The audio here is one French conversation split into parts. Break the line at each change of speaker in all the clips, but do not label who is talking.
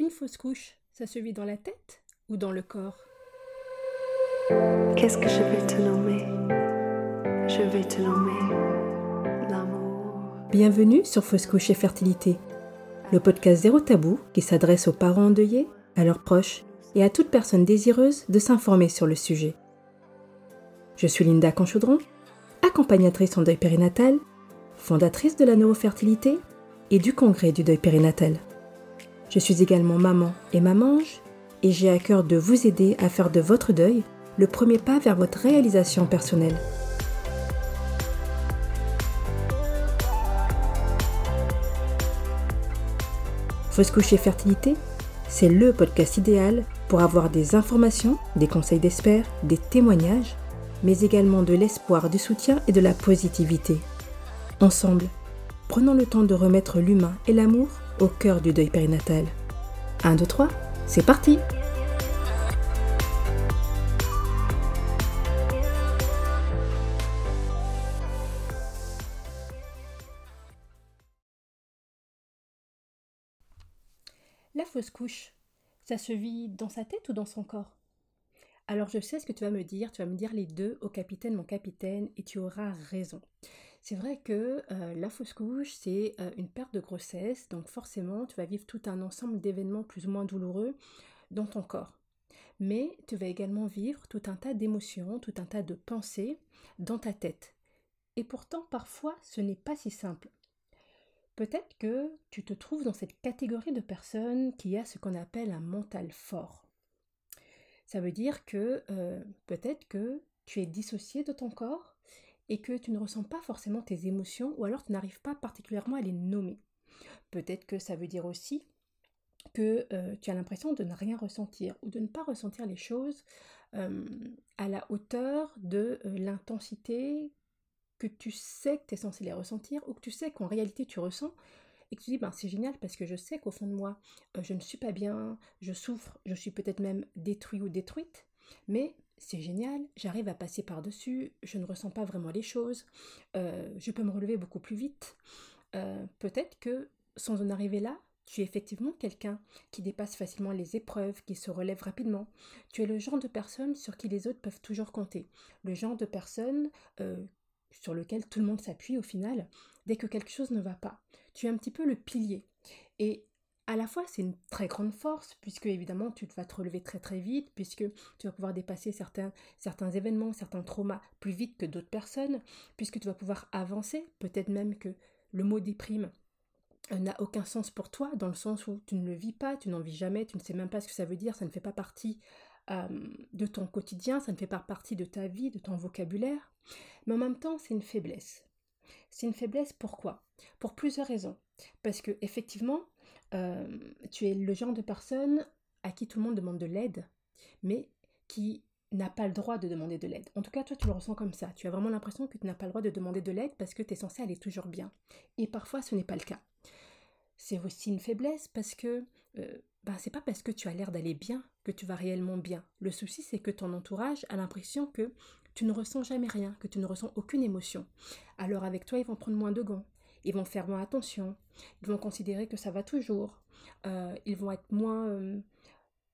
Une fausse couche, ça se vit dans la tête ou dans le corps?
Qu'est-ce que je vais te nommer? Je vais te nommer l'amour.
Bienvenue sur Fausse couche et fertilité, le podcast zéro tabou qui s'adresse aux parents endeuillés, à leurs proches et à toute personne désireuse de s'informer sur le sujet. Je suis Linda Conchaudron, accompagnatrice en deuil périnatal, fondatrice de la neurofertilité et du congrès du deuil périnatal. Je suis également maman et mamange et j'ai à cœur de vous aider à faire de votre deuil le premier pas vers votre réalisation personnelle. Fausse couche et fertilité, c'est le podcast idéal pour avoir des informations, des conseils d'experts, des témoignages, mais également de l'espoir, du soutien et de la positivité. Ensemble, prenons le temps de remettre l'humain et l'amour au cœur du deuil périnatal. 1, 2, 3, c'est parti La fausse couche, ça se vit dans sa tête ou dans son corps? Alors je sais ce que tu vas me dire, tu vas me dire les deux au capitaine, mon capitaine, et tu auras raison. C'est vrai que euh, la fausse couche, c'est euh, une perte de grossesse, donc forcément, tu vas vivre tout un ensemble d'événements plus ou moins douloureux dans ton corps. Mais tu vas également vivre tout un tas d'émotions, tout un tas de pensées dans ta tête. Et pourtant, parfois, ce n'est pas si simple. Peut-être que tu te trouves dans cette catégorie de personnes qui a ce qu'on appelle un mental fort. Ça veut dire que euh, peut-être que tu es dissocié de ton corps et que tu ne ressens pas forcément tes émotions ou alors tu n'arrives pas particulièrement à les nommer. Peut-être que ça veut dire aussi que euh, tu as l'impression de ne rien ressentir ou de ne pas ressentir les choses euh, à la hauteur de euh, l'intensité que tu sais que tu es censé les ressentir ou que tu sais qu'en réalité tu ressens et que tu dis ben, c'est génial parce que je sais qu'au fond de moi je ne suis pas bien, je souffre, je suis peut-être même détruit ou détruite, mais c'est génial, j'arrive à passer par-dessus, je ne ressens pas vraiment les choses, euh, je peux me relever beaucoup plus vite. Euh, peut-être que sans en arriver là, tu es effectivement quelqu'un qui dépasse facilement les épreuves, qui se relève rapidement. Tu es le genre de personne sur qui les autres peuvent toujours compter. Le genre de personne euh, sur lequel tout le monde s'appuie au final dès que quelque chose ne va pas. Tu es un petit peu le pilier. À la fois c'est une très grande force puisque évidemment tu vas te relever très très vite puisque tu vas pouvoir dépasser certains, événements, certains traumas plus vite que d'autres personnes puisque tu vas pouvoir avancer, peut-être même que le mot déprime euh, n'a aucun sens pour toi dans le sens où tu ne le vis pas, tu n'en vis jamais, tu ne sais même pas ce que ça veut dire, ça ne fait pas partie euh, de ton quotidien, ça ne fait pas partie de ta vie, de ton vocabulaire, mais en même temps c'est une faiblesse. C'est une faiblesse pourquoi? Pour plusieurs raisons. Parce que effectivement, euh, tu es le genre de personne à qui tout le monde demande de l'aide, mais qui n'a pas le droit de demander de l'aide. En tout cas, toi, tu le ressens comme ça. Tu as vraiment l'impression que tu n'as pas le droit de demander de l'aide parce que tu es censé aller toujours bien. Et parfois, ce n'est pas le cas. C'est aussi une faiblesse parce que euh, bah, c'est pas parce que tu as l'air d'aller bien que tu vas réellement bien. Le souci, c'est que ton entourage a l'impression que tu ne ressens jamais rien, que tu ne ressens aucune émotion. Alors avec toi, ils vont prendre moins de gants, ils vont faire moins attention, ils vont considérer que ça va toujours, euh, ils vont être moins, euh,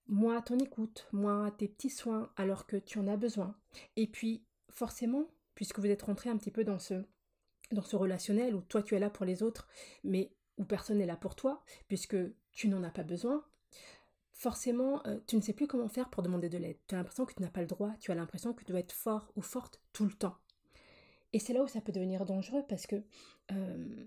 moins à ton écoute, moins à tes petits soins alors que tu en as besoin. Et puis forcément, puisque vous êtes rentré un petit peu dans ce, dans ce relationnel où toi tu es là pour les autres, mais où personne n'est là pour toi, puisque tu n'en as pas besoin, forcément, euh, tu ne sais plus comment faire pour demander de l'aide. Tu as l'impression que tu n'as pas le droit, tu as l'impression que tu dois être fort ou forte tout le temps. Et c'est là où ça peut devenir dangereux parce que euh,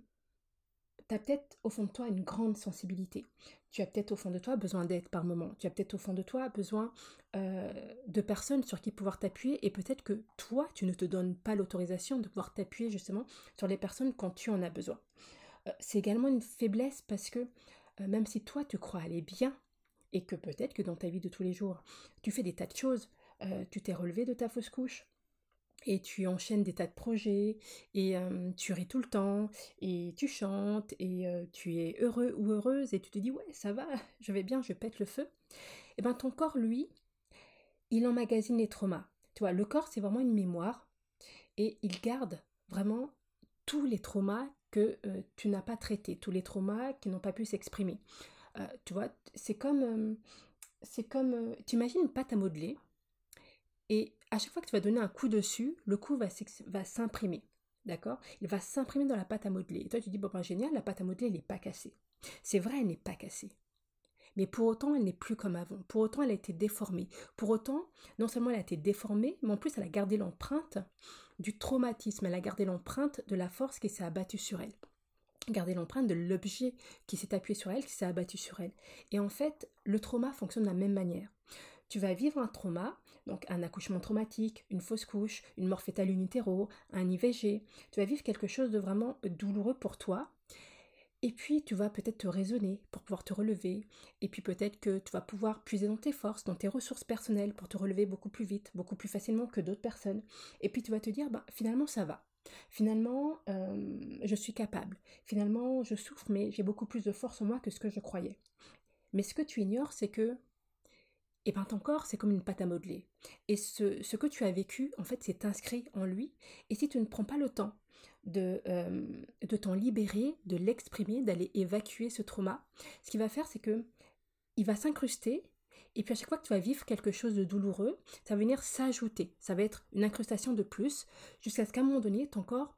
tu as peut-être au fond de toi une grande sensibilité. Tu as peut-être au fond de toi besoin d'aide par moment. Tu as peut-être au fond de toi besoin euh, de personnes sur qui pouvoir t'appuyer. Et peut-être que toi, tu ne te donnes pas l'autorisation de pouvoir t'appuyer justement sur les personnes quand tu en as besoin. Euh, c'est également une faiblesse parce que même si toi, tu crois aller bien, et que peut-être que dans ta vie de tous les jours, tu fais des tas de choses, tu t'es relevé de ta fausse couche, et tu enchaînes des tas de projets et tu ris tout le temps et tu chantes et tu es heureux ou heureuse et tu te dis ouais ça va, je vais bien, je pète le feu. Et ben ton corps lui, il emmagasine les traumas. Tu vois, le corps c'est vraiment une mémoire et il garde vraiment tous les traumas que tu n'as pas traités, tous les traumas qui n'ont pas pu s'exprimer. Tu vois, c'est comme, c'est comme, tu imagines une pâte à modeler, et à chaque fois que tu vas donner un coup dessus, le coup va, s'imprimer. D'accord? Il va s'imprimer dans la pâte à modeler. Et toi, tu dis, bon, ben, génial, la pâte à modeler, elle n'est pas cassée. C'est vrai, elle n'est pas cassée. Mais pour autant, elle n'est plus comme avant. Pour autant, elle a été déformée. Pour autant, non seulement elle a été déformée, mais en plus, elle a gardé l'empreinte du traumatisme. Elle a gardé l'empreinte de la force qui s'est abattue sur elle. Gardé l'empreinte de l'objet qui s'est appuyé sur elle, qui s'est abattu sur elle. Et en fait, le trauma fonctionne de la même manière. Tu vas vivre un trauma, donc un accouchement traumatique, une fausse couche, une mort fétale un IVG. Tu vas vivre quelque chose de vraiment douloureux pour toi et puis, tu vas peut-être te raisonner pour pouvoir te relever. Et puis peut-être que tu vas pouvoir puiser dans tes forces, dans tes ressources personnelles pour te relever beaucoup plus vite, beaucoup plus facilement que d'autres personnes. Et puis tu vas te dire, bah, finalement, ça va. Finalement, euh, je suis capable. Finalement, je souffre, mais j'ai beaucoup plus de force en moi que ce que je croyais. Mais ce que tu ignores, c'est que et ben ton corps, c'est comme une pâte à modeler. Et ce, ce que tu as vécu, en fait, c'est inscrit en lui. Et si tu ne prends pas le temps de, euh, de t'en libérer, de l'exprimer, d'aller évacuer ce trauma, ce qu'il va faire, c'est que il va s'incruster. Et puis à chaque fois que tu vas vivre quelque chose de douloureux, ça va venir s'ajouter. Ça va être une incrustation de plus, jusqu'à ce qu'à un moment donné, ton corps,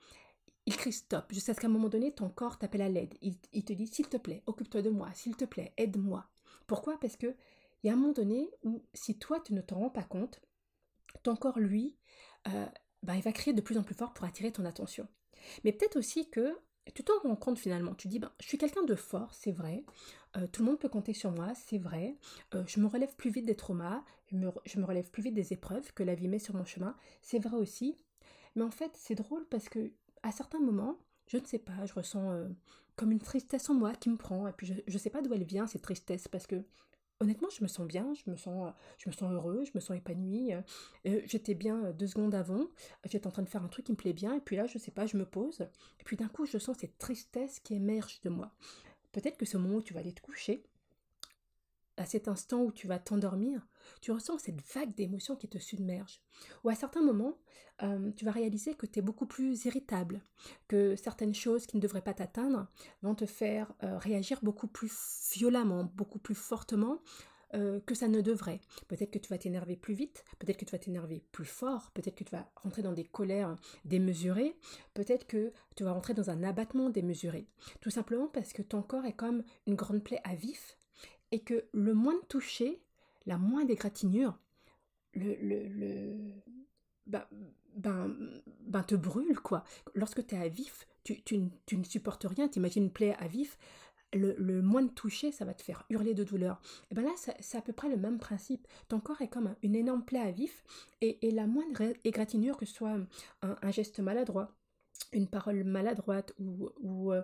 il crie stop. Jusqu'à ce qu'à un moment donné, ton corps t'appelle à l'aide. Il, il te dit, s'il te plaît, occupe-toi de moi. S'il te plaît, aide-moi. Pourquoi? Parce que il y a un moment donné où, si toi, tu ne t'en rends pas compte, ton corps, lui, euh, bah, il va crier de plus en plus fort pour attirer ton attention. Mais peut-être aussi que tu t'en rends compte finalement. Tu dis, ben, je suis quelqu'un de fort, c'est vrai. Euh, tout le monde peut compter sur moi, c'est vrai. Euh, je me relève plus vite des traumas, je me, je me, relève plus vite des épreuves que la vie met sur mon chemin, c'est vrai aussi. Mais en fait, c'est drôle parce que à certains moments, je ne sais pas, je ressens comme une tristesse en moi qui me prend. Et puis je ne sais pas d'où elle vient, cette tristesse, parce que honnêtement, je me sens bien, je me sens, je me sens heureux, je me sens épanoui. Euh, j'étais bien deux secondes avant, j'étais en train de faire un truc qui me plaît bien, et puis là, je sais pas, je me pose, et puis d'un coup, je sens cette tristesse qui émerge de moi. Peut-être que ce moment où tu vas aller te coucher, à cet instant où tu vas t'endormir, tu ressens cette vague d'émotions qui te submerge. Ou à certains moments, euh, tu vas réaliser que tu es beaucoup plus irritable, que certaines choses qui ne devraient pas t'atteindre vont te faire euh, réagir beaucoup plus violemment, beaucoup plus fortement euh, que ça ne devrait. Peut-être que tu vas t'énerver plus vite, peut-être que tu vas t'énerver plus fort, peut-être que tu vas rentrer dans des colères démesurées, peut-être que tu vas rentrer dans un abattement démesuré. Tout simplement parce que ton corps est comme une grande plaie à vif et que le moins de toucher, la moindre égratignure, le, le ben, ben, te brûle, quoi. Lorsque tu es à vif, tu, ne supportes rien, t'imagines une plaie à vif, le, le moins de toucher, ça va te faire hurler de douleur. Et ben là, c'est à peu près le même principe. Ton corps est comme une énorme plaie à vif, et, la moindre égratignure, que ce soit un geste maladroit, une parole maladroite euh,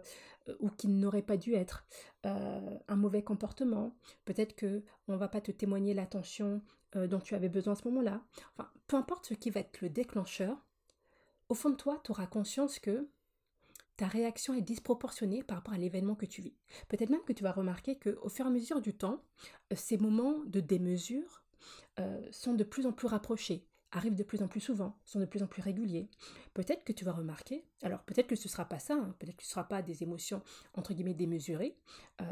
ou qui n'aurait pas dû être, euh, un mauvais comportement, peut-être que on va pas te témoigner l'attention euh, dont tu avais besoin à ce moment-là. Enfin, peu importe ce qui va être le déclencheur, au fond de toi, tu auras conscience que ta réaction est disproportionnée par rapport à l'événement que tu vis. Peut-être même que tu vas remarquer que au fur et à mesure du temps, ces moments de démesure sont de plus en plus rapprochés arrivent de plus en plus souvent, sont de plus en plus réguliers. Peut-être que tu vas remarquer, alors peut-être que ce ne sera pas ça, hein, peut-être que ce ne sera pas des émotions entre guillemets démesurées euh,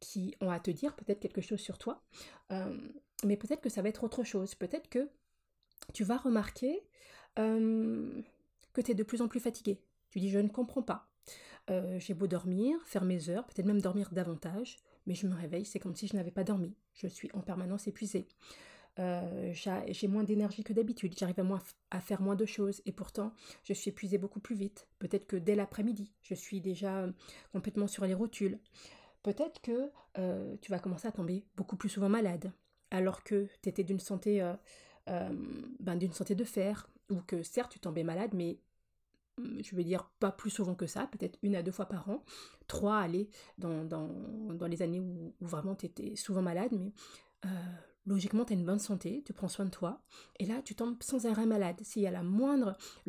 qui ont à te dire peut-être quelque chose sur toi, euh, mais peut-être que ça va être autre chose. Peut-être que tu vas remarquer euh, que tu es de plus en plus fatigué. Tu dis je ne comprends pas. J'ai beau dormir, faire mes heures, peut-être même dormir davantage, mais je me réveille, c'est comme si je n'avais pas dormi. Je suis en permanence épuisée. Euh, j'ai moins d'énergie que d'habitude, j'arrive à, à faire moins de choses et pourtant je suis épuisée beaucoup plus vite. Peut-être que dès l'après-midi, je suis déjà euh, complètement sur les rotules. Peut-être que euh, tu vas commencer à tomber beaucoup plus souvent malade alors que tu étais d'une santé, ben, d'une santé de fer ou que certes tu tombais malade mais mm, je veux dire pas plus souvent que ça, peut-être une à deux fois par an, trois, allez, dans, dans, dans les années où, vraiment tu étais souvent malade, mais logiquement, tu as une bonne santé, tu prends soin de toi, et là, tu tombes sans arrêt malade. S'il y a le,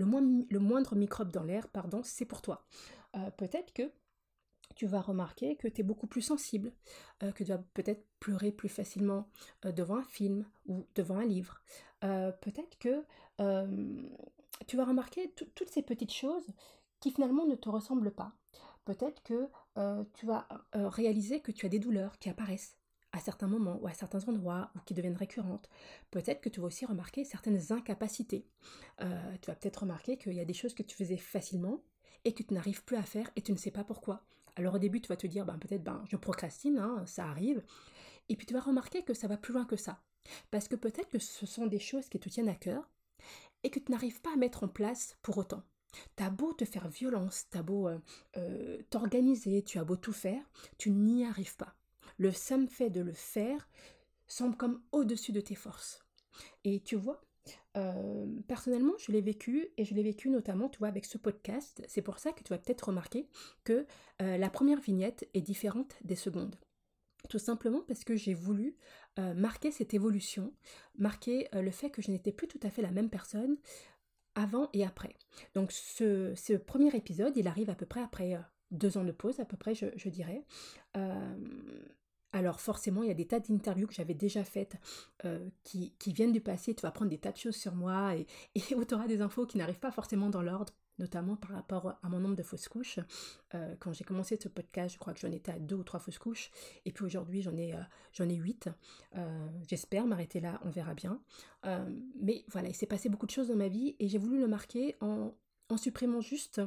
moindre microbe dans l'air, pardon, c'est pour toi. Euh, peut-être que tu vas remarquer que tu es beaucoup plus sensible, euh, que tu vas peut-être pleurer plus facilement euh, devant un film ou devant un livre. peut-être que tu vas remarquer toutes ces petites choses qui finalement ne te ressemblent pas. peut-être que tu vas réaliser que tu as des douleurs qui apparaissent à certains moments ou à certains endroits ou qui deviennent récurrentes. Peut-être que tu vas aussi remarquer certaines incapacités. Euh, tu vas peut-être remarquer qu'il y a des choses que tu faisais facilement et que tu n'arrives plus à faire et tu ne sais pas pourquoi. Alors au début, tu vas te dire, ben, peut-être ben, je procrastine, hein, ça arrive. Et puis tu vas remarquer que ça va plus loin que ça. Parce que peut-être que ce sont des choses qui te tiennent à cœur et que tu n'arrives pas à mettre en place pour autant. T'as beau te faire violence, t'as beau euh, euh, t'organiser, tu as beau tout faire, tu n'y arrives pas. Le simple fait de le faire semble comme au-dessus de tes forces. Et tu vois, euh, personnellement, je l'ai vécu et je l'ai vécu notamment, tu vois, avec ce podcast. C'est pour ça que tu vas peut-être remarquer que la première vignette est différente des secondes. Tout simplement parce que j'ai voulu marquer cette évolution, marquer le fait que je n'étais plus tout à fait la même personne, avant et après. Donc ce, premier épisode, il arrive à peu près après euh, deux ans de pause, à peu près, je, dirais. Alors forcément, il y a des tas d'interviews que j'avais déjà faites euh, qui, viennent du passé. Tu vas apprendre des tas de choses sur moi et, et tu auras des infos qui n'arrivent pas forcément dans l'ordre notamment par rapport à mon nombre de fausses couches. Euh, quand j'ai commencé ce podcast, je crois que j'en étais à deux ou trois fausses couches, et puis aujourd'hui j'en ai, euh, huit. J'espère m'arrêter là, on verra bien. mais voilà, il s'est passé beaucoup de choses dans ma vie, et j'ai voulu le marquer en, en supprimant juste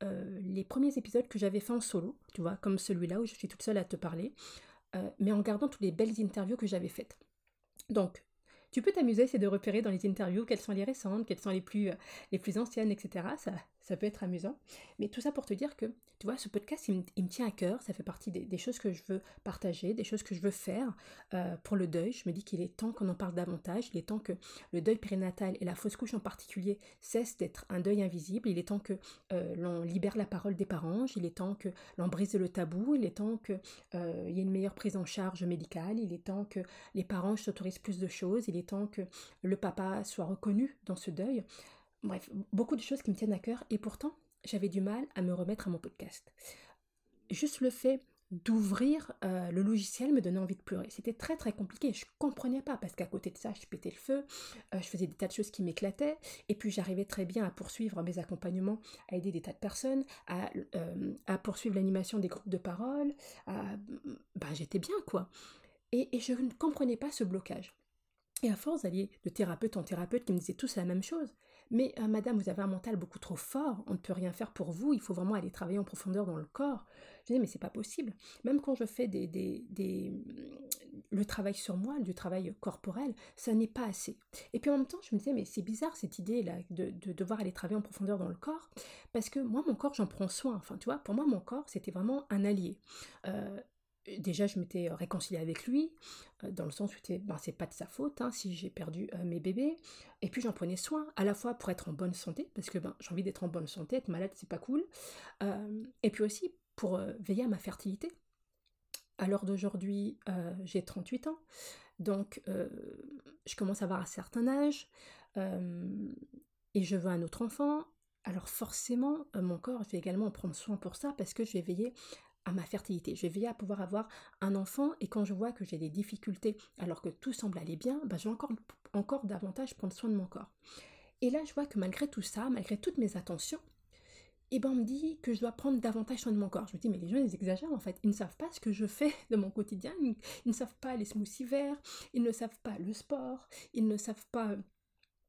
les premiers épisodes que j'avais fait en solo, tu vois, comme celui-là où je suis toute seule à te parler, mais en gardant toutes les belles interviews que j'avais faites. Donc, tu peux t'amuser, c'est de repérer dans les interviews quelles sont les récentes, quelles sont les plus, euh, les plus anciennes, etc. Ça, ça peut être amusant. Mais tout ça pour te dire que, tu vois, ce podcast, il, me tient à cœur. Ça fait partie des, choses que je veux partager, des choses que je veux faire euh, pour le deuil. Je me dis qu'il est temps qu'on en parle davantage. Il est temps que le deuil périnatal et la fausse couche en particulier cessent d'être un deuil invisible. Il est temps que euh, l'on libère la parole des parents. Il est temps que l'on brise le tabou. Il est temps qu'il y ait une meilleure prise en charge médicale. Il est temps que les parents s'autorisent plus de choses. Il est temps que le papa soit reconnu dans ce deuil. Bref, beaucoup de choses qui me tiennent à cœur et pourtant, j'avais du mal à me remettre à mon podcast. Juste le fait d'ouvrir euh, le logiciel me donnait envie de pleurer. C'était très très compliqué. Je comprenais pas parce qu'à côté de ça, je pétais le feu, euh, je faisais des tas de choses qui m'éclataient et puis j'arrivais très bien à poursuivre mes accompagnements, à aider des tas de personnes, à, euh, poursuivre l'animation des groupes de parole. bah, j'étais bien quoi. et je ne comprenais pas ce blocage. Et à force d'aller de thérapeute en thérapeute qui me disaient tous la même chose. Mais euh, madame, vous avez un mental beaucoup trop fort, on ne peut rien faire pour vous, il faut vraiment aller travailler en profondeur dans le corps. Je disais, mais c'est pas possible. Même quand je fais des, des, des, le travail sur moi, du travail corporel, ça n'est pas assez. Et puis en même temps, je me disais, mais c'est bizarre cette idée-là de, de, devoir aller travailler en profondeur dans le corps, parce que moi, mon corps, j'en prends soin. Enfin, tu vois, pour moi, mon corps, c'était vraiment un allié. Euh, déjà je m'étais euh, réconciliée avec lui euh, dans le sens où ben, c'est pas de sa faute hein, si j'ai perdu euh, mes bébés. Et puis j'en prenais soin à la fois pour être en bonne santé parce que ben, j'ai envie d'être en bonne santé être malade c'est pas cool. Et puis aussi pour veiller à ma fertilité. À l'heure d'aujourd'hui j'ai 38 ans donc je commence à avoir un certain âge et je veux un autre enfant. Alors forcément, mon corps, je vais également en prendre soin pour ça parce que je vais veiller à ma fertilité. Je vais veiller à pouvoir avoir un enfant et quand je vois que j'ai des difficultés alors que tout semble aller bien, bah, je vais encore, encore davantage prendre soin de mon corps. Et là, je vois que malgré tout ça, malgré toutes mes attentions, et eh ben on me dit que je dois prendre davantage soin de mon corps. Je me dis, mais les gens, ils exagèrent en fait. Ils ne savent pas ce que je fais de mon quotidien. Ils, ne savent pas les smoothies verts. Ils ne savent pas le sport. Ils ne savent pas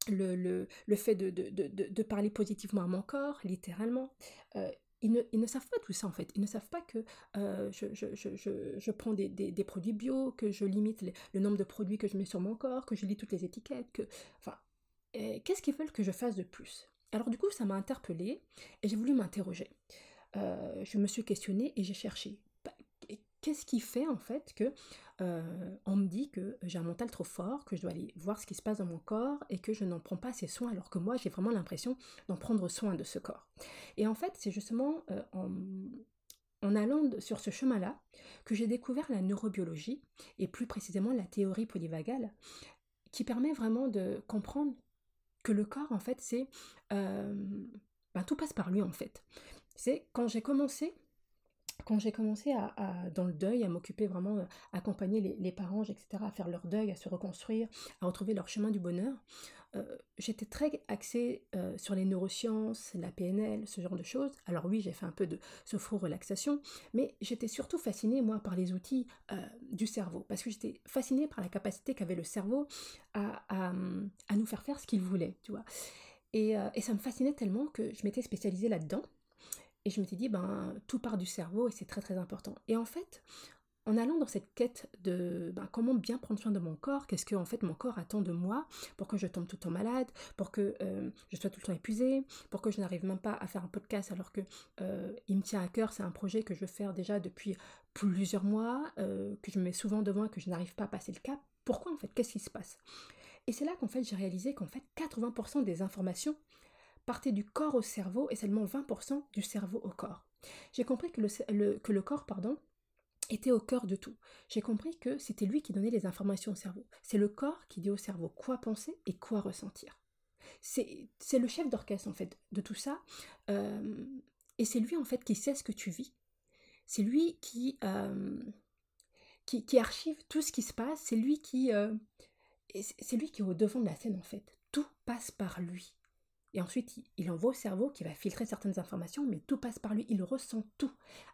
le, le, le fait de, de, de, de, parler positivement à mon corps, littéralement. Euh, ils ne, savent pas tout ça en fait. Ils ne savent pas que euh, je, prends des, produits bio, que je limite le nombre de produits que je mets sur mon corps, que je lis toutes les étiquettes, que... Enfin, euh, qu'est-ce qu'ils veulent que je fasse de plus? Alors du coup, ça m'a interpellée et j'ai voulu m'interroger. Euh, je me suis questionnée et j'ai cherché qu'est-ce qui fait en fait que euh, on me dit que j'ai un mental trop fort, que je dois aller voir ce qui se passe dans mon corps et que je n'en prends pas assez soin alors que moi j'ai vraiment l'impression d'en prendre soin de ce corps. Et en fait c'est justement euh, en, allant sur ce chemin-là que j'ai découvert la neurobiologie et plus précisément la théorie polyvagale qui permet vraiment de comprendre que le corps en fait c'est euh, ben, tout passe par lui en fait. C'est quand j'ai commencé quand j'ai commencé à, dans le deuil, à m'occuper vraiment, à accompagner les, parents, etc., à faire leur deuil, à se reconstruire, à retrouver leur chemin du bonheur, euh, j'étais très axée euh, sur les neurosciences, la PNL, ce genre de choses. Alors oui, j'ai fait un peu de sophro-relaxation, mais j'étais surtout fascinée, moi, par les outils euh, du cerveau, parce que j'étais fascinée par la capacité qu'avait le cerveau à, à, à, nous faire faire ce qu'il voulait, tu vois. Et, et ça me fascinait tellement que je m'étais spécialisée là-dedans. Et je m'étais dit, ben, tout part du cerveau et c'est très très important. Et en fait, en allant dans cette quête de ben, comment bien prendre soin de mon corps, qu'est-ce que en fait mon corps attend de moi pour que je tombe tout le temps malade, pour que euh, je sois tout le temps épuisée, pour que je n'arrive même pas à faire un podcast alors que euh, il me tient à cœur, c'est un projet que je veux faire déjà depuis plusieurs mois, euh, que je me mets souvent devant et que je n'arrive pas à passer le cap. Pourquoi en fait? Qu'est-ce qui se passe? Et c'est là qu'en fait j'ai réalisé qu'en fait 80% des informations partaient du corps au cerveau et seulement 20% du cerveau au corps. J'ai compris que le, que le corps, pardon, était au cœur de tout. J'ai compris que c'était lui qui donnait les informations au cerveau. C'est le corps qui dit au cerveau quoi penser et quoi ressentir. C'est le chef d'orchestre en fait de tout ça. Euh, et c'est lui en fait qui sait ce que tu vis. C'est lui qui, euh, qui, qui, archive tout ce qui se passe. C'est lui qui... Euh, c'est lui qui est au devant de la scène en fait. Tout passe par lui. Et ensuite, il envoie au cerveau qui va filtrer certaines informations, mais tout passe par lui. Il ressent tout,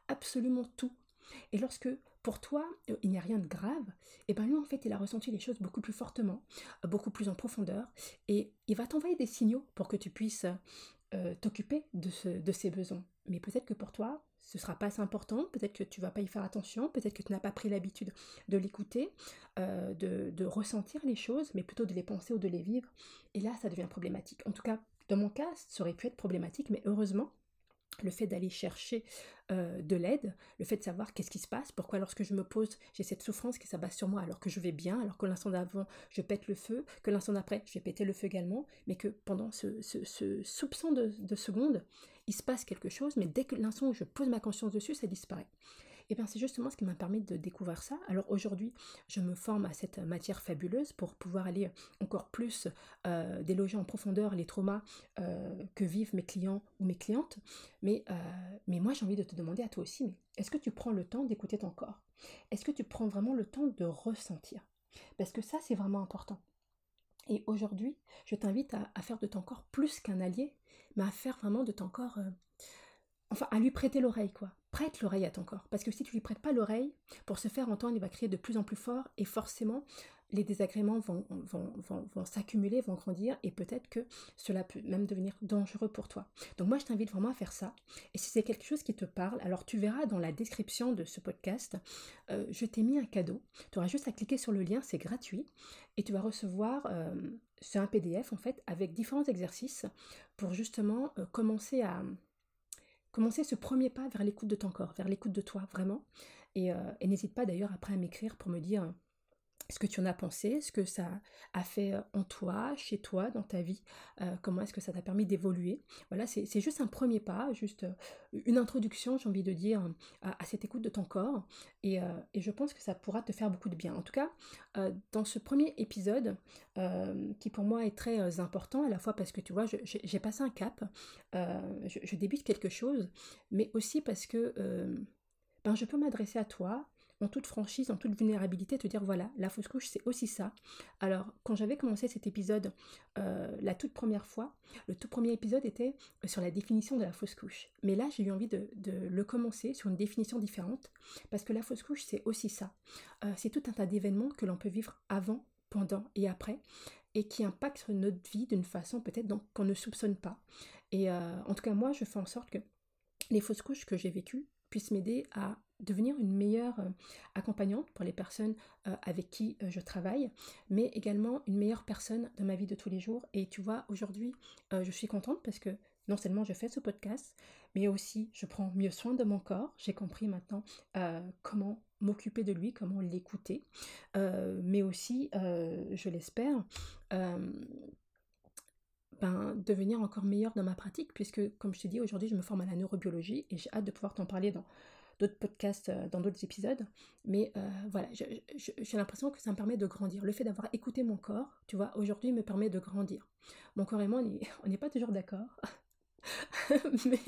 absolument tout. Et lorsque pour toi, euh, il n'y a rien de grave, et eh bien lui, en fait, il a ressenti les choses beaucoup plus fortement, euh, beaucoup plus en profondeur, et il va t'envoyer des signaux pour que tu puisses euh, t'occuper de, de ces besoins. Mais peut-être que pour toi, ce sera pas assez important, peut-être que tu vas pas y faire attention, peut-être que tu n'as pas pris l'habitude de l'écouter, de, de, ressentir les choses, mais plutôt de les penser ou de les vivre. Et là, ça devient problématique. En tout cas, dans mon cas, ça aurait pu être problématique, mais heureusement, le fait d'aller chercher euh, de l'aide, le fait de savoir qu'est-ce qui se passe, pourquoi lorsque je me pose, j'ai cette souffrance qui s'abat sur moi alors que je vais bien, alors que l'instant d'avant, je pète le feu, que l'instant d'après, je vais péter le feu également, mais que pendant ce, soupçon de, de seconde, il se passe quelque chose, mais dès que l'instant où je pose ma conscience dessus, ça disparaît. Et eh bien c'est justement ce qui m'a permis de découvrir ça. Alors aujourd'hui, je me forme à cette matière fabuleuse pour pouvoir aller encore plus euh, déloger en profondeur les traumas euh, que vivent mes clients ou mes clientes. Mais, euh, mais moi j'ai envie de te demander à toi aussi, est-ce que tu prends le temps d'écouter ton corps? Est-ce que tu prends vraiment le temps de ressentir? Parce que ça c'est vraiment important. Et aujourd'hui, je t'invite à, faire de ton corps plus qu'un allié, mais à faire vraiment de ton corps enfin à lui prêter l'oreille quoi. Prête l'oreille à ton corps parce que si tu lui prêtes pas l'oreille, pour se faire entendre, il va crier de plus en plus fort et forcément les désagréments vont, vont, vont, vont s'accumuler, vont grandir et peut-être que cela peut même devenir dangereux pour toi. Donc moi je t'invite vraiment à faire ça. Et si c'est quelque chose qui te parle, alors tu verras dans la description de ce podcast, euh, je t'ai mis un cadeau. Tu auras juste à cliquer sur le lien, c'est gratuit. Et tu vas recevoir, euh, c'est un PDF en fait, avec différents exercices pour justement euh, commencer à commencer ce premier pas vers l'écoute de ton corps, vers l'écoute de toi, vraiment. Et, euh, n'hésite pas d'ailleurs après à m'écrire pour me dire ce que tu en as pensé, ce que ça a fait euh, en toi, chez toi, dans ta vie, euh, comment est-ce que ça t'a permis d'évoluer. Voilà, c'est juste un premier pas, juste une introduction, j'ai envie de dire, à, cette écoute de ton corps. Et, je pense que ça pourra te faire beaucoup de bien. En tout cas, dans ce premier épisode, qui pour moi est très important, à la fois parce que tu vois, j'ai passé un cap, je, je, débute quelque chose, mais aussi parce que ben, je peux m'adresser à toi en toute franchise, en toute vulnérabilité, te dire voilà, la fausse couche, c'est aussi ça. Alors, quand j'avais commencé cet épisode euh, la toute première fois, le tout premier épisode était sur la définition de la fausse couche. Mais là, j'ai eu envie de, le commencer sur une définition différente, parce que la fausse couche, c'est aussi ça. Euh, c'est tout un tas d'événements que l'on peut vivre avant, pendant et après, et qui impactent notre vie d'une façon peut-être qu'on ne soupçonne pas. Et euh, en tout cas, moi, je fais en sorte que les fausses couches que j'ai vécues puissent m'aider à devenir une meilleure euh, accompagnante pour les personnes euh, avec qui euh, je travaille, mais également une meilleure personne dans ma vie de tous les jours. Et tu vois, aujourd'hui, je suis contente parce que non seulement je fais ce podcast, mais aussi je prends mieux soin de mon corps. J'ai compris maintenant comment m'occuper de lui, comment l'écouter, mais aussi, je l'espère, ben, devenir encore meilleure dans ma pratique, puisque comme je te dis, aujourd'hui je me forme à la neurobiologie et j'ai hâte de pouvoir t'en parler dans d'autres podcasts, euh, dans d'autres épisodes. Mais euh, voilà, j'ai l'impression que ça me permet de grandir. Le fait d'avoir écouté mon corps, tu vois, aujourd'hui me permet de grandir. Mon corps et moi, on n'est pas toujours d'accord. mais,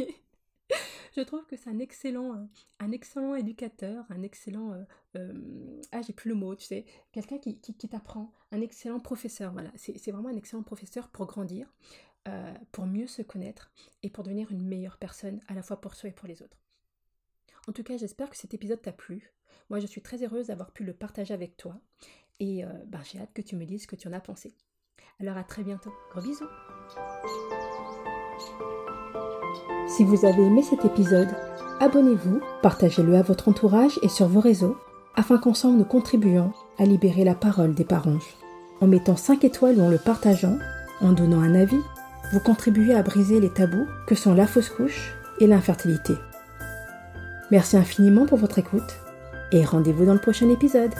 je trouve que c'est un excellent, euh, un excellent éducateur, un excellent, ah j'ai plus le mot, tu sais, quelqu'un qui t'apprend, un excellent professeur, voilà, c'est vraiment un excellent professeur pour grandir, pour mieux se connaître et pour devenir une meilleure personne à la fois pour soi et pour les autres. En tout cas, j'espère que cet épisode t'a plu. Moi, je suis très heureuse d'avoir pu le partager avec toi et ben, j'ai hâte que tu me dises ce que tu en as pensé. Alors à très bientôt. Gros bisous. Si vous avez aimé cet épisode, abonnez-vous, partagez-le à votre entourage et sur vos réseaux, afin qu'ensemble nous contribuions à libérer la parole des parents. En mettant 5 étoiles ou en le partageant, en donnant un avis, vous contribuez à briser les tabous que sont la fausse couche et l'infertilité. Merci infiniment pour votre écoute et rendez-vous dans le prochain épisode.